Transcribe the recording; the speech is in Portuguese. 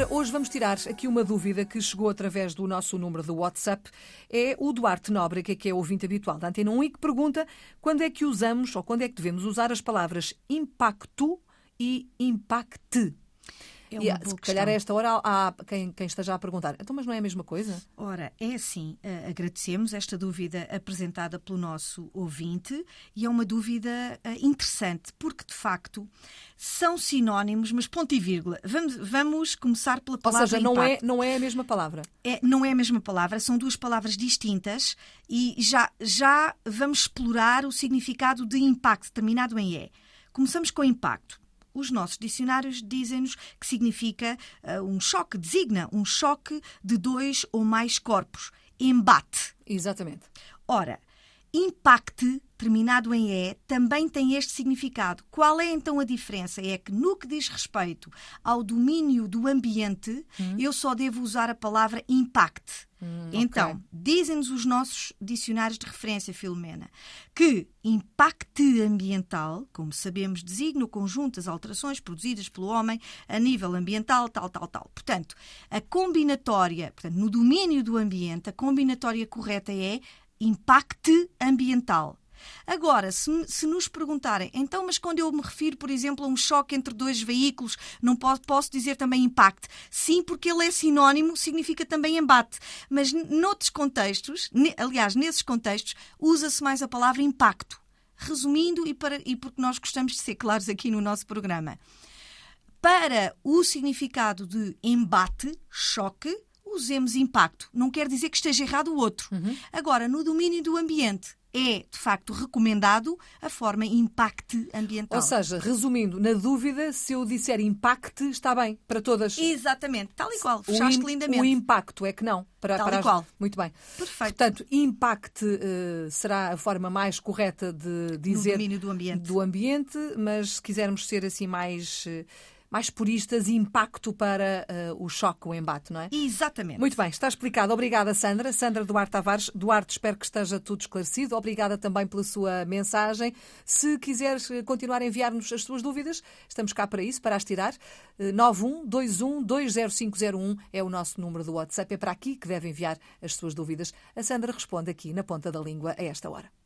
Ora, hoje vamos tirar aqui uma dúvida que chegou através do nosso número do WhatsApp. É o Duarte Nóbrega, que é ouvinte habitual da Antena 1 e que pergunta quando é que usamos ou quando é que devemos usar as palavras impacto e impacte. É E, uma boa se calhar a esta hora há quem, quem esteja a perguntar, então, mas não é a mesma coisa? Ora, é assim, eh, agradecemos esta dúvida apresentada pelo nosso ouvinte e é uma dúvida eh, interessante, porque de facto são sinónimos, mas ponto e vírgula. Vamos, vamos começar pela Ou palavra seja, não é, não é a mesma palavra. É, não é a mesma palavra, são duas palavras distintas e já, já vamos explorar o significado de impacto, terminado em E. Começamos com impacto. Os nossos dicionários dizem-nos que significa ah, um choque, designa um choque de dois ou mais corpos. Embate. Exatamente. Ora, impacte, terminado em E, também tem este significado. Qual é então a diferença? É que no que diz respeito ao domínio do ambiente, eu só devo usar a palavra impact. então, ok. dizem-nos os nossos dicionários de referência, Filomena, que impacte ambiental, como sabemos, designa o conjunto das alterações produzidas pelo homem a nível ambiental, tal, tal, tal. Portanto, a combinatória, portanto, no domínio do ambiente, a combinatória correta é impacte ambiental. Agora, se, se nos perguntarem, então, mas quando eu me refiro, por exemplo, a um choque entre dois veículos, não posso, posso dizer também impacto? Sim, porque ele é sinónimo, significa também embate. Mas noutros contextos, aliás, nesses contextos, usa-se mais a palavra impacto. Resumindo, e, para, e porque nós gostamos de ser claros aqui no nosso programa, para o significado de embate, choque, usemos impacto. Não quer dizer que esteja errado o outro. Agora, no domínio do ambiente, é de facto recomendado a forma impacte ambiental. Ou seja, resumindo, na dúvida, se eu disser impacte, está bem para todas. Exatamente, tal e qual. O Fechaste im- lindamente. O impacto é que não. Para, Tal para e as- qual. Muito bem. Perfeito. Portanto, impact eh, será a forma mais correta de dizer domínio do ambiente. do ambiente, mas se quisermos ser assim mais, eh, mais puristas, impacto para eh, o choque, o embate, não é? Exatamente. Muito bem, está explicado. Obrigada, Sandra. Sandra Duarte Tavares. Duarte, espero que esteja tudo esclarecido. Obrigada também pela sua mensagem. Se quiseres eh, continuar a enviar-nos as suas dúvidas, estamos cá para isso, para as tirar. Eh, 9121-20501 é o nosso número do WhatsApp. É para aqui que deve enviar as suas dúvidas. A Sandra responde aqui na ponta da língua a esta hora.